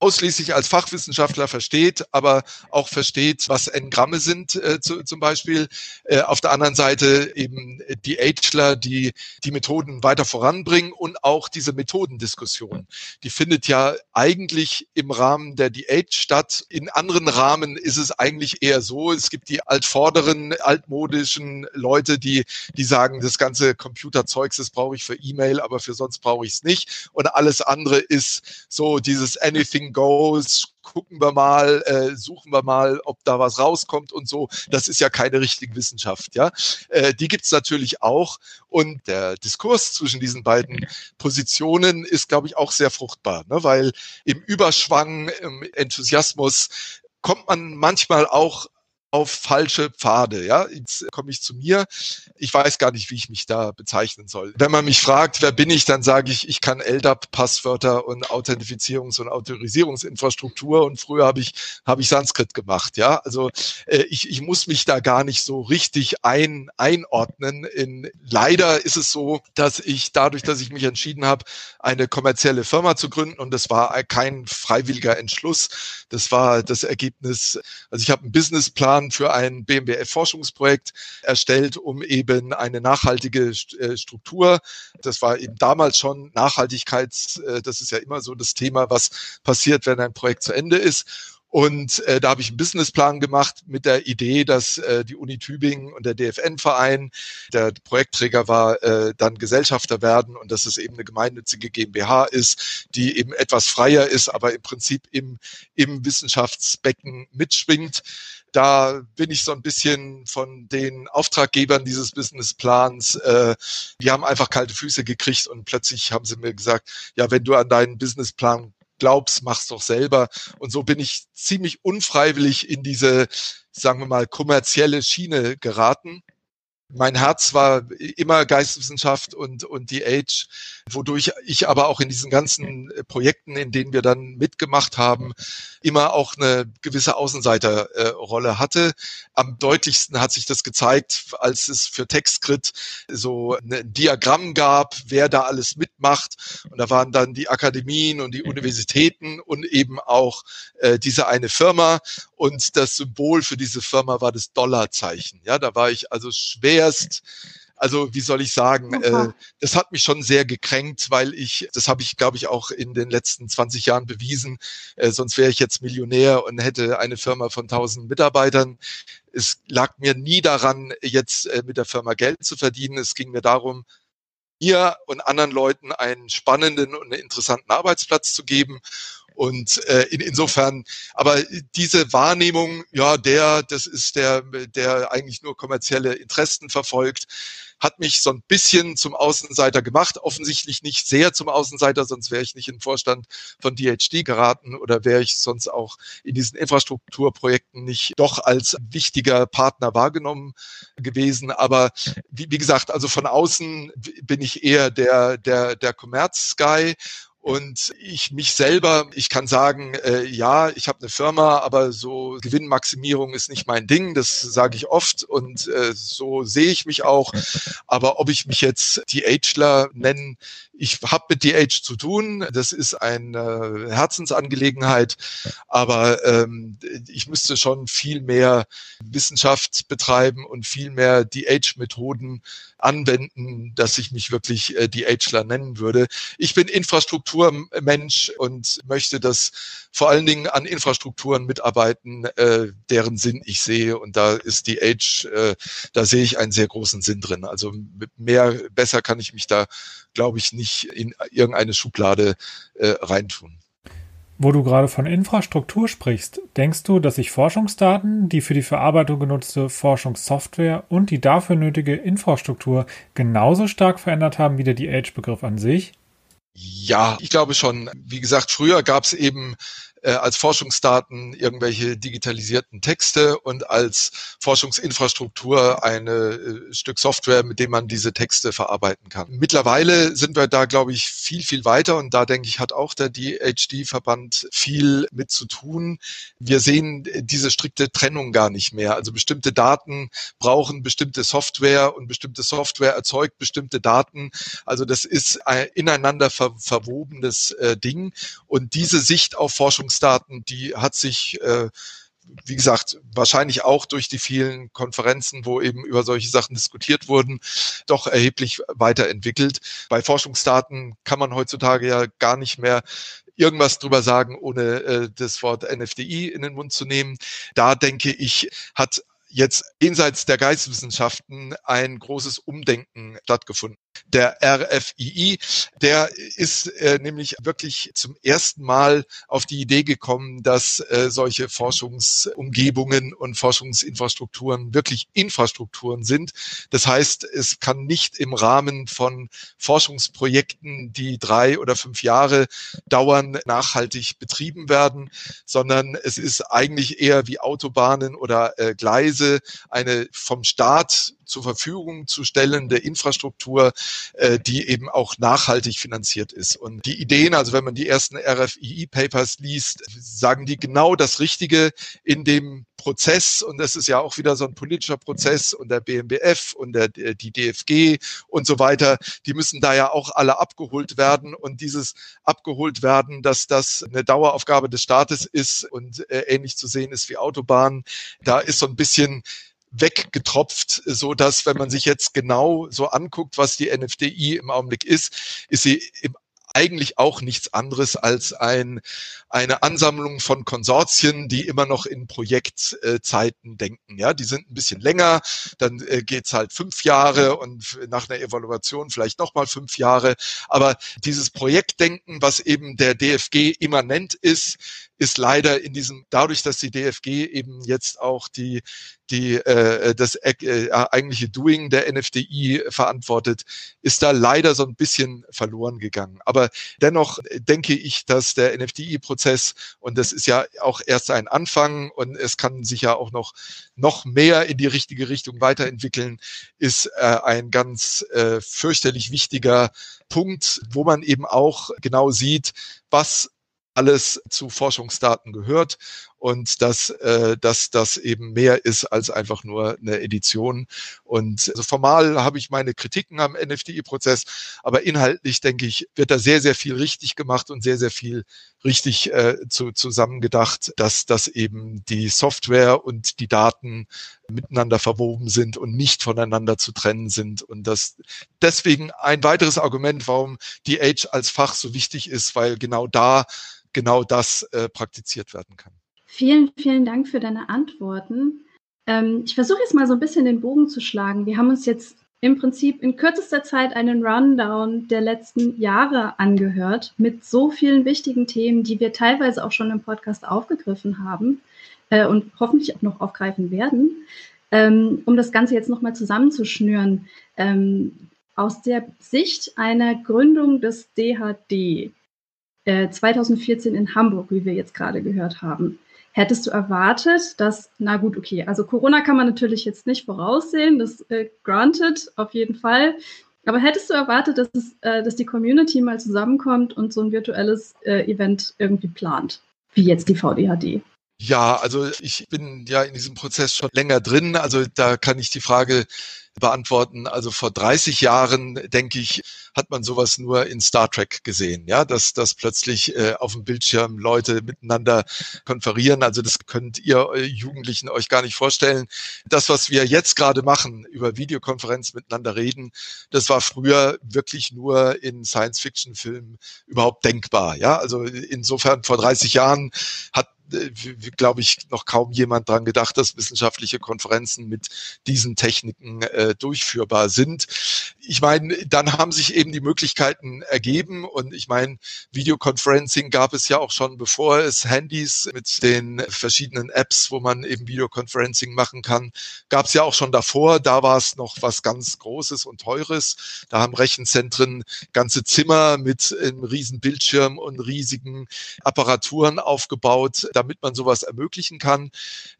ausschließlich als Fachwissenschaftler versteht, aber auch versteht, was N-Gramme sind äh, zu, zum Beispiel. Äh, auf der anderen Seite eben die Agler, die die Methoden weiter voranbringen und auch diese Methodendiskussion. Die findet ja eigentlich im Rahmen der DH statt. In anderen Rahmen ist es eigentlich eher so, es gibt die altvorderen, altmodischen Leute, die, die sagen, das ganze Computerzeugs, das brauche ich für E-Mail, aber für sonst brauche ich es nicht. Und alles andere ist so dieses Anything Goals, gucken wir mal, äh, suchen wir mal, ob da was rauskommt und so. Das ist ja keine richtige Wissenschaft, ja. Äh, die gibt's natürlich auch. Und der Diskurs zwischen diesen beiden Positionen ist, glaube ich, auch sehr fruchtbar, ne? weil im Überschwang, im Enthusiasmus kommt man manchmal auch auf falsche Pfade. Ja, jetzt komme ich zu mir. Ich weiß gar nicht, wie ich mich da bezeichnen soll. Wenn man mich fragt, wer bin ich, dann sage ich, ich kann LDAP, Passwörter und Authentifizierungs- und Autorisierungsinfrastruktur. Und früher habe ich habe ich Sanskrit gemacht. Ja, also äh, ich, ich muss mich da gar nicht so richtig ein, einordnen. In, leider ist es so, dass ich dadurch, dass ich mich entschieden habe, eine kommerzielle Firma zu gründen, und das war kein freiwilliger Entschluss. Das war das Ergebnis. Also ich habe einen Businessplan Plan für ein BMWF-Forschungsprojekt erstellt, um eben eine nachhaltige äh, Struktur, das war eben damals schon Nachhaltigkeits, äh, das ist ja immer so das Thema, was passiert, wenn ein Projekt zu Ende ist und äh, da habe ich einen Businessplan gemacht mit der Idee, dass äh, die Uni Tübingen und der DFN-Verein, der Projektträger war, äh, dann Gesellschafter werden und dass es eben eine gemeinnützige GmbH ist, die eben etwas freier ist, aber im Prinzip im, im Wissenschaftsbecken mitschwingt. Da bin ich so ein bisschen von den Auftraggebern dieses Businessplans, äh, die haben einfach kalte Füße gekriegt und plötzlich haben sie mir gesagt, ja, wenn du an deinen Businessplan glaubst, mach's doch selber. Und so bin ich ziemlich unfreiwillig in diese, sagen wir mal, kommerzielle Schiene geraten. Mein Herz war immer Geisteswissenschaft und, und die Age, wodurch ich aber auch in diesen ganzen Projekten, in denen wir dann mitgemacht haben, immer auch eine gewisse Außenseiterrolle hatte. Am deutlichsten hat sich das gezeigt, als es für TextGrid so ein Diagramm gab, wer da alles mitmacht. Und da waren dann die Akademien und die Universitäten und eben auch äh, diese eine Firma. Und das Symbol für diese Firma war das Dollarzeichen. Ja, da war ich also schwerst also wie soll ich sagen, äh, das hat mich schon sehr gekränkt, weil ich, das habe ich, glaube ich, auch in den letzten 20 Jahren bewiesen, äh, sonst wäre ich jetzt Millionär und hätte eine Firma von 1000 Mitarbeitern. Es lag mir nie daran, jetzt äh, mit der Firma Geld zu verdienen. Es ging mir darum, mir und anderen Leuten einen spannenden und interessanten Arbeitsplatz zu geben. Und äh, in, insofern, aber diese Wahrnehmung, ja, der, das ist der, der eigentlich nur kommerzielle Interessen verfolgt, hat mich so ein bisschen zum Außenseiter gemacht. Offensichtlich nicht sehr zum Außenseiter, sonst wäre ich nicht im Vorstand von DHD geraten oder wäre ich sonst auch in diesen Infrastrukturprojekten nicht doch als wichtiger Partner wahrgenommen gewesen. Aber wie, wie gesagt, also von außen bin ich eher der, der, der Commerz-Guy und ich mich selber, ich kann sagen, äh, ja, ich habe eine Firma, aber so Gewinnmaximierung ist nicht mein Ding, das sage ich oft und äh, so sehe ich mich auch. Aber ob ich mich jetzt die Agler nennen, ich habe mit DH zu tun, das ist eine Herzensangelegenheit, aber ähm, ich müsste schon viel mehr Wissenschaft betreiben und viel mehr DH-Methoden anwenden, dass ich mich wirklich äh, DHler nennen würde. Ich bin Infrastrukturmensch und möchte das vor allen Dingen an Infrastrukturen mitarbeiten, äh, deren Sinn ich sehe. Und da ist DH, äh, da sehe ich einen sehr großen Sinn drin. Also mehr, besser kann ich mich da glaube ich, nicht in irgendeine Schublade äh, reintun. Wo du gerade von Infrastruktur sprichst, denkst du, dass sich Forschungsdaten, die für die Verarbeitung genutzte Forschungssoftware und die dafür nötige Infrastruktur genauso stark verändert haben wie der DH-Begriff an sich? Ja, ich glaube schon. Wie gesagt, früher gab es eben äh, als Forschungsdaten irgendwelche digitalisierten Texte und als Forschungsinfrastruktur eine äh, Stück Software, mit dem man diese Texte verarbeiten kann. Mittlerweile sind wir da, glaube ich, viel, viel weiter und da denke ich, hat auch der DHD-Verband viel mit zu tun. Wir sehen diese strikte Trennung gar nicht mehr. Also bestimmte Daten brauchen bestimmte Software und bestimmte Software erzeugt bestimmte Daten. Also das ist ein ineinander ver verwobenes äh, Ding und diese Sicht auf Forschung Forschungsdaten, die hat sich äh, wie gesagt, wahrscheinlich auch durch die vielen Konferenzen, wo eben über solche Sachen diskutiert wurden, doch erheblich weiterentwickelt. Bei Forschungsdaten kann man heutzutage ja gar nicht mehr irgendwas drüber sagen, ohne äh, das Wort NFDI in den Mund zu nehmen. Da denke ich, hat jetzt jenseits der Geisteswissenschaften ein großes Umdenken stattgefunden der RFII. Der ist äh, nämlich wirklich zum ersten Mal auf die Idee gekommen, dass äh, solche Forschungsumgebungen und Forschungsinfrastrukturen wirklich Infrastrukturen sind. Das heißt, es kann nicht im Rahmen von Forschungsprojekten, die drei oder fünf Jahre dauern, nachhaltig betrieben werden, sondern es ist eigentlich eher wie Autobahnen oder äh, Gleise eine vom Staat zur Verfügung zu stellende Infrastruktur, äh, die eben auch nachhaltig finanziert ist. Und die Ideen, also wenn man die ersten RFII-Papers liest, sagen die genau das Richtige in dem Prozess. Und das ist ja auch wieder so ein politischer Prozess und der BMBF und der, die DFG und so weiter, die müssen da ja auch alle abgeholt werden. Und dieses abgeholt werden, dass das eine Daueraufgabe des Staates ist und äh, ähnlich zu sehen ist wie Autobahnen, da ist so ein bisschen weggetropft, so dass wenn man sich jetzt genau so anguckt, was die NFDI im Augenblick ist, ist sie im eigentlich auch nichts anderes als ein, eine Ansammlung von Konsortien, die immer noch in Projektzeiten denken. Ja, die sind ein bisschen länger, dann äh, geht's halt fünf Jahre und nach einer Evaluation vielleicht nochmal fünf Jahre. Aber dieses Projektdenken, was eben der DFG immanent ist, ist leider in diesem, dadurch, dass die DFG eben jetzt auch die, die äh, das äh, eigentliche Doing der NFDI verantwortet, ist da leider so ein bisschen verloren gegangen. Aber dennoch denke ich, dass der NFDI-Prozess, und das ist ja auch erst ein Anfang und es kann sich ja auch noch, noch mehr in die richtige Richtung weiterentwickeln, ist äh, ein ganz äh, fürchterlich wichtiger Punkt, wo man eben auch genau sieht, was alles zu Forschungsdaten gehört und dass, äh, dass das eben mehr ist als einfach nur eine Edition. Und also formal habe ich meine Kritiken am NFDI-Prozess, aber inhaltlich denke ich, wird da sehr, sehr viel richtig gemacht und sehr, sehr viel richtig äh, zu, zusammengedacht, dass, dass eben die Software und die Daten miteinander verwoben sind und nicht voneinander zu trennen sind. Und das deswegen ein weiteres Argument, warum die Age als Fach so wichtig ist, weil genau da genau das äh, praktiziert werden kann. Vielen, vielen Dank für deine Antworten. Ähm, ich versuche jetzt mal so ein bisschen den Bogen zu schlagen. Wir haben uns jetzt im Prinzip in kürzester Zeit einen Rundown der letzten Jahre angehört mit so vielen wichtigen Themen, die wir teilweise auch schon im Podcast aufgegriffen haben äh, und hoffentlich auch noch aufgreifen werden. Ähm, um das Ganze jetzt nochmal zusammenzuschnüren, ähm, aus der Sicht einer Gründung des DHD, 2014 äh, in Hamburg, wie wir jetzt gerade gehört haben. Hättest du erwartet, dass, na gut, okay, also Corona kann man natürlich jetzt nicht voraussehen, das äh, granted auf jeden Fall. Aber hättest du erwartet, dass, es, äh, dass die Community mal zusammenkommt und so ein virtuelles äh, Event irgendwie plant, wie jetzt die VDHD? Ja, also ich bin ja in diesem Prozess schon länger drin. Also da kann ich die Frage beantworten. Also vor 30 Jahren, denke ich, hat man sowas nur in Star Trek gesehen, ja, dass, dass plötzlich äh, auf dem Bildschirm Leute miteinander konferieren. Also das könnt ihr äh, Jugendlichen euch gar nicht vorstellen. Das, was wir jetzt gerade machen, über Videokonferenz miteinander reden, das war früher wirklich nur in Science-Fiction-Filmen überhaupt denkbar, ja. Also insofern vor 30 Jahren hat äh, glaube ich, noch kaum jemand dran gedacht, dass wissenschaftliche Konferenzen mit diesen Techniken äh, durchführbar sind. Ich meine, dann haben sich eben die Möglichkeiten ergeben und ich meine, Videoconferencing gab es ja auch schon, bevor es Handys mit den verschiedenen Apps, wo man eben Videoconferencing machen kann, gab es ja auch schon davor. Da war es noch was ganz Großes und Teures. Da haben Rechenzentren ganze Zimmer mit einem riesen Bildschirm und riesigen Apparaturen aufgebaut damit man sowas ermöglichen kann.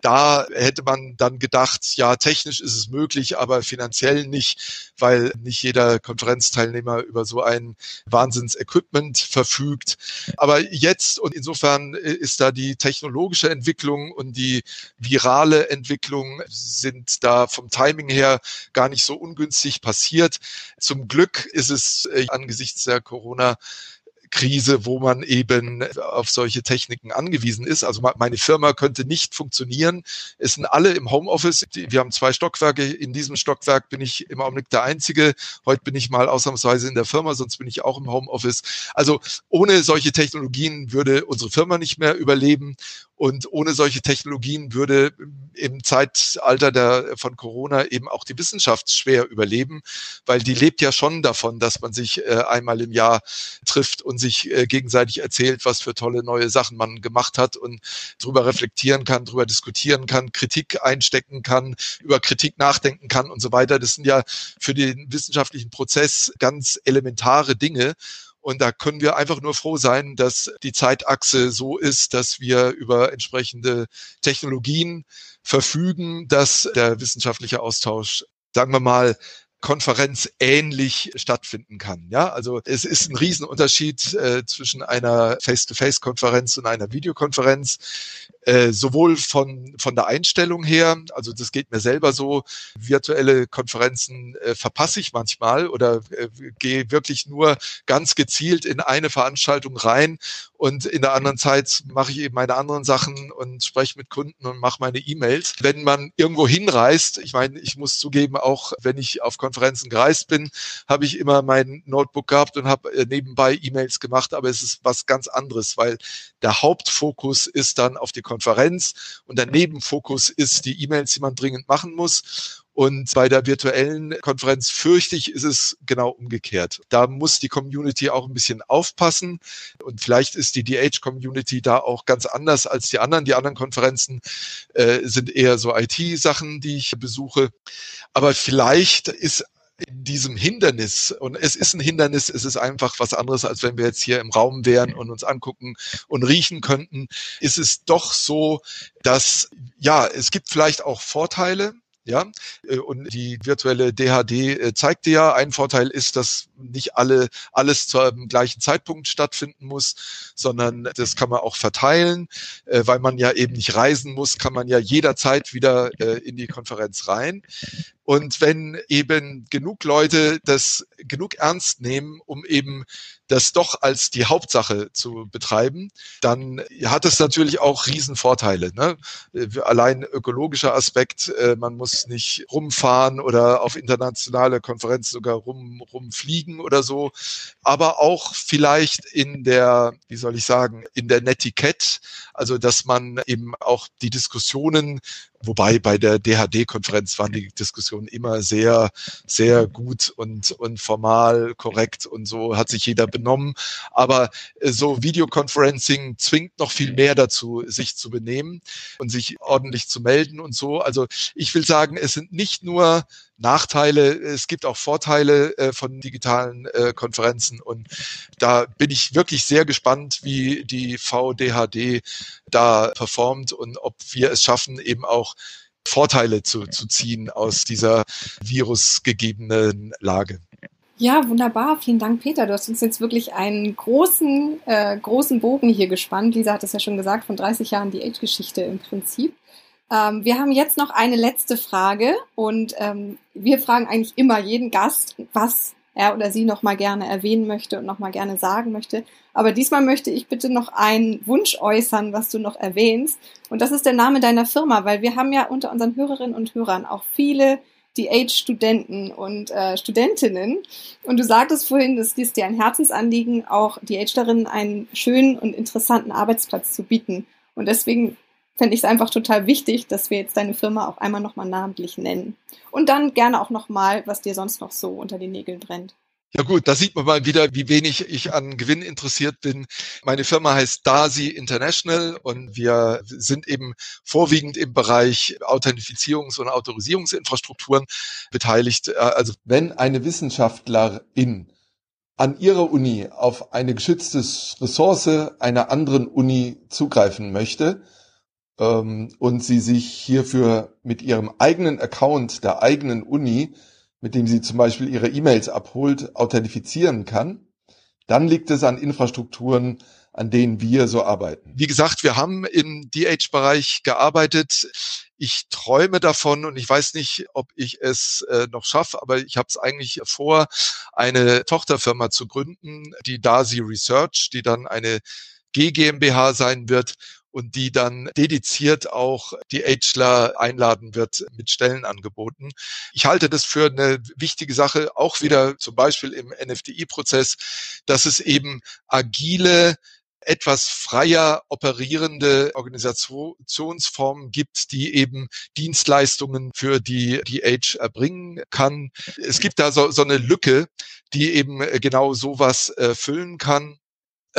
Da hätte man dann gedacht, ja, technisch ist es möglich, aber finanziell nicht, weil nicht jeder Konferenzteilnehmer über so ein Wahnsinns-Equipment verfügt. Aber jetzt und insofern ist da die technologische Entwicklung und die virale Entwicklung sind da vom Timing her gar nicht so ungünstig passiert. Zum Glück ist es äh, angesichts der Corona Krise, wo man eben auf solche Techniken angewiesen ist. Also meine Firma könnte nicht funktionieren. Es sind alle im Homeoffice. Wir haben zwei Stockwerke. In diesem Stockwerk bin ich im Augenblick der Einzige. Heute bin ich mal ausnahmsweise in der Firma, sonst bin ich auch im Homeoffice. Also ohne solche Technologien würde unsere Firma nicht mehr überleben. Und ohne solche Technologien würde im Zeitalter der, von Corona eben auch die Wissenschaft schwer überleben, weil die lebt ja schon davon, dass man sich äh, einmal im Jahr trifft und sich äh, gegenseitig erzählt, was für tolle neue Sachen man gemacht hat und darüber reflektieren kann, darüber diskutieren kann, Kritik einstecken kann, über Kritik nachdenken kann und so weiter. Das sind ja für den wissenschaftlichen Prozess ganz elementare Dinge. Und da können wir einfach nur froh sein, dass die Zeitachse so ist, dass wir über entsprechende Technologien verfügen, dass der wissenschaftliche Austausch, sagen wir mal, Konferenz ähnlich stattfinden kann. Ja, also es ist ein Riesenunterschied äh, zwischen einer Face-to-Face-Konferenz und einer Videokonferenz. Äh, sowohl von, von der Einstellung her, also das geht mir selber so, virtuelle Konferenzen äh, verpasse ich manchmal oder äh, gehe wirklich nur ganz gezielt in eine Veranstaltung rein und in der anderen Zeit mache ich eben meine anderen Sachen und spreche mit Kunden und mache meine E-Mails. Wenn man irgendwo hinreist, ich meine, ich muss zugeben, auch wenn ich auf Konferenzen gereist bin, habe ich immer mein Notebook gehabt und habe äh, nebenbei E-Mails gemacht, aber es ist was ganz anderes, weil der Hauptfokus ist dann auf die Konferenz Konferenz und der Nebenfokus ist die E-Mails, die man dringend machen muss. Und bei der virtuellen Konferenz fürchte ich, ist es genau umgekehrt. Da muss die Community auch ein bisschen aufpassen. Und vielleicht ist die DH-Community da auch ganz anders als die anderen. Die anderen Konferenzen äh, sind eher so IT-Sachen, die ich besuche. Aber vielleicht ist in diesem Hindernis, und es ist ein Hindernis, es ist einfach was anderes, als wenn wir jetzt hier im Raum wären und uns angucken und riechen könnten, ist es doch so, dass, ja, es gibt vielleicht auch Vorteile, ja, äh, und die virtuelle DHD äh, zeigt dir ja, ein Vorteil ist, dass nicht alle alles zum gleichen Zeitpunkt stattfinden muss, sondern das kann man auch verteilen, äh, weil man ja eben nicht reisen muss, kann man ja jederzeit wieder in die Konferenz rein. Und wenn eben genug Leute das genug ernst nehmen, um eben das doch als die Hauptsache zu betreiben, dann hat es natürlich auch Riesenvorteile. Ne? Allein ökologischer Aspekt, äh, man muss nicht rumfahren oder auf internationale Konferenzen sogar rum, rumfliegen oder so, aber auch vielleicht in der, wie soll ich sagen, in der Netiquette, also dass man eben auch die Diskussionen Wobei bei der DHD-Konferenz waren die Diskussionen immer sehr, sehr gut und, und formal korrekt und so hat sich jeder benommen. Aber äh, so Videoconferencing zwingt noch viel mehr dazu, sich zu benehmen und sich ordentlich zu melden und so. Also ich will sagen, es sind nicht nur Nachteile, es gibt auch Vorteile äh, von digitalen äh, Konferenzen und da bin ich wirklich sehr gespannt, wie die VDHD da performt und ob wir es schaffen, eben auch Vorteile zu, zu ziehen aus dieser virusgegebenen Lage. Ja, wunderbar. Vielen Dank, Peter. Du hast uns jetzt wirklich einen großen, äh, großen Bogen hier gespannt. Lisa hat es ja schon gesagt, von 30 Jahren die Age-Geschichte im Prinzip. Ähm, wir haben jetzt noch eine letzte Frage und ähm, wir fragen eigentlich immer jeden Gast, was er oder sie noch mal gerne erwähnen möchte und noch mal gerne sagen möchte. Aber diesmal möchte ich bitte noch einen Wunsch äußern, was du noch erwähnst. Und das ist der Name deiner Firma, weil wir haben ja unter unseren Hörerinnen und Hörern auch viele die Age-Studenten und äh, Studentinnen. Und du sagtest vorhin, es ist dir ein Herzensanliegen, auch die Agerinnen einen schönen und interessanten Arbeitsplatz zu bieten. Und deswegen fände ich es einfach total wichtig, dass wir jetzt deine Firma auch einmal nochmal namentlich nennen. Und dann gerne auch nochmal, was dir sonst noch so unter den Nägeln brennt. Ja gut, da sieht man mal wieder, wie wenig ich an Gewinn interessiert bin. Meine Firma heißt DASI International und wir sind eben vorwiegend im Bereich Authentifizierungs- und Autorisierungsinfrastrukturen beteiligt. Also wenn eine Wissenschaftlerin an ihrer Uni auf eine geschützte Ressource einer anderen Uni zugreifen möchte, ähm, und sie sich hierfür mit ihrem eigenen Account der eigenen Uni, mit dem sie zum Beispiel ihre E-Mails abholt, authentifizieren kann, dann liegt es an Infrastrukturen, an denen wir so arbeiten. Wie gesagt, wir haben im DH-Bereich gearbeitet. Ich träume davon und ich weiß nicht, ob ich es äh, noch schaffe, aber ich habe es eigentlich vor, eine Tochterfirma zu gründen, die DASI Research, die dann eine GmbH sein wird und die dann dediziert auch die Agler einladen wird mit Stellenangeboten. Ich halte das für eine wichtige Sache, auch wieder zum Beispiel im NFDI-Prozess, dass es eben agile etwas freier operierende Organisationsformen gibt, die eben Dienstleistungen für die, die Age erbringen kann. Es gibt da so, so eine Lücke, die eben genau sowas äh, füllen kann.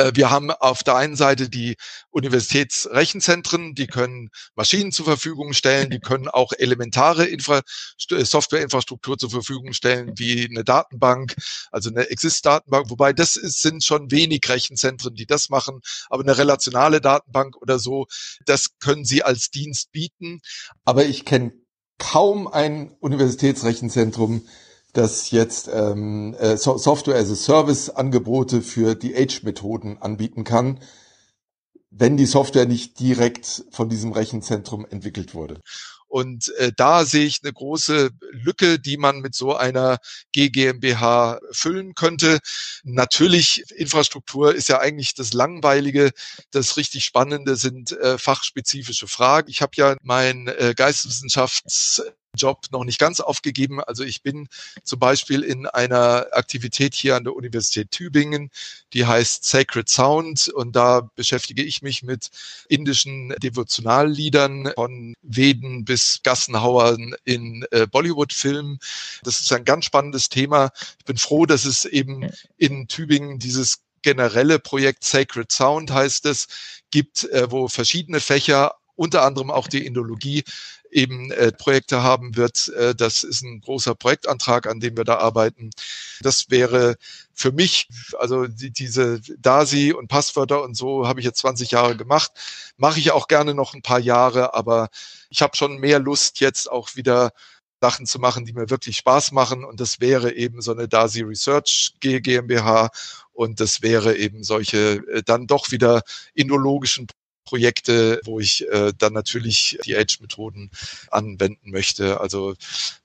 Äh, wir haben auf der einen Seite die Universitätsrechenzentren, die können Maschinen zur Verfügung stellen, die können auch elementare Infra äh, Softwareinfrastruktur zur Verfügung stellen, wie eine Datenbank, also eine Exist-Datenbank, wobei das ist, sind schon wenig Rechenzentren, die das machen, aber eine relationale Datenbank oder so, das können sie als Dienst bieten. Aber ich kenne kaum ein Universitätsrechenzentrum, das jetzt ähm, äh, Software as a Service Angebote für die Age-Methoden anbieten kann, wenn die Software nicht direkt von diesem Rechenzentrum entwickelt wurde. Und äh, da sehe ich eine große Lücke, die man mit so einer GmbH füllen könnte. Natürlich, Infrastruktur ist ja eigentlich das Langweilige. Das richtig Spannende sind äh, fachspezifische Fragen. Ich habe ja mein äh, Geisteswissenschafts Job noch nicht ganz aufgegeben. Also ich bin zum Beispiel in einer Aktivität hier an der Universität Tübingen, die heißt Sacred Sound und da beschäftige ich mich mit indischen Devotionalliedern von Veden bis Gassenhauern in äh, Bollywood-Filmen. Das ist ein ganz spannendes Thema. Ich bin froh, dass es eben in Tübingen dieses generelle Projekt Sacred Sound heißt es, gibt, äh, wo verschiedene Fächer unter anderem auch die Indologie eben äh, Projekte haben wird. Äh, das ist ein großer Projektantrag, an dem wir da arbeiten. Das wäre für mich, also die, diese DASI und Passwörter und so habe ich jetzt 20 Jahre gemacht, mache ich auch gerne noch ein paar Jahre, aber ich habe schon mehr Lust jetzt auch wieder Sachen zu machen, die mir wirklich Spaß machen. Und das wäre eben so eine DASI Research GmbH und das wäre eben solche äh, dann doch wieder indologischen Projekte, wo ich äh, dann natürlich die Edge-Methoden anwenden möchte. Also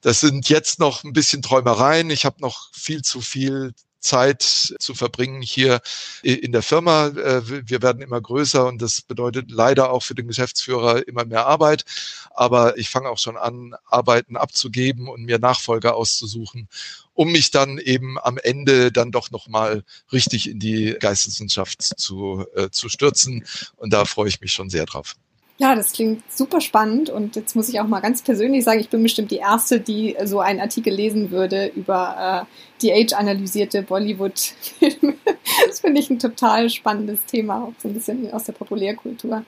das sind jetzt noch ein bisschen Träumereien. Ich habe noch viel zu viel Zeit zu verbringen hier in der Firma. Äh, wir werden immer größer und das bedeutet leider auch für den Geschäftsführer immer mehr Arbeit. Aber ich fange auch schon an, Arbeiten abzugeben und mir Nachfolger auszusuchen um mich dann eben am Ende dann doch nochmal richtig in die Geisteswissenschaft zu, äh, zu stürzen. Und da freue ich mich schon sehr drauf. Ja, das klingt super spannend und jetzt muss ich auch mal ganz persönlich sagen, ich bin bestimmt die Erste, die so einen Artikel lesen würde über äh, die age-analysierte Bollywood-Filme. das finde ich ein total spannendes Thema, auch so ein bisschen aus der Populärkultur.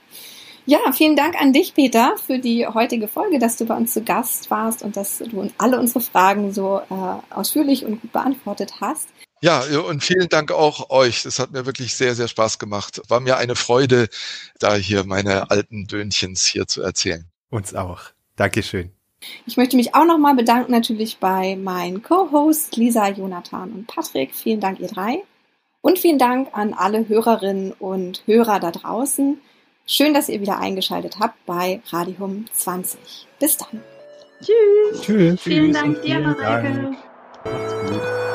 Ja, vielen Dank an dich, Peter, für die heutige Folge, dass du bei uns zu Gast warst und dass du alle unsere Fragen so äh, ausführlich und gut beantwortet hast. Ja, und vielen Dank auch euch. Das hat mir wirklich sehr, sehr Spaß gemacht. War mir eine Freude, da hier meine alten Dönchens hier zu erzählen. Uns auch. Dankeschön. Ich möchte mich auch nochmal bedanken natürlich bei meinen Co-Hosts Lisa, Jonathan und Patrick. Vielen Dank, ihr drei. Und vielen Dank an alle Hörerinnen und Hörer da draußen. Schön, dass ihr wieder eingeschaltet habt bei Radium 20. Bis dann. Tschüss. Tschüss. Vielen Dank dir, Mareike. Macht's gut.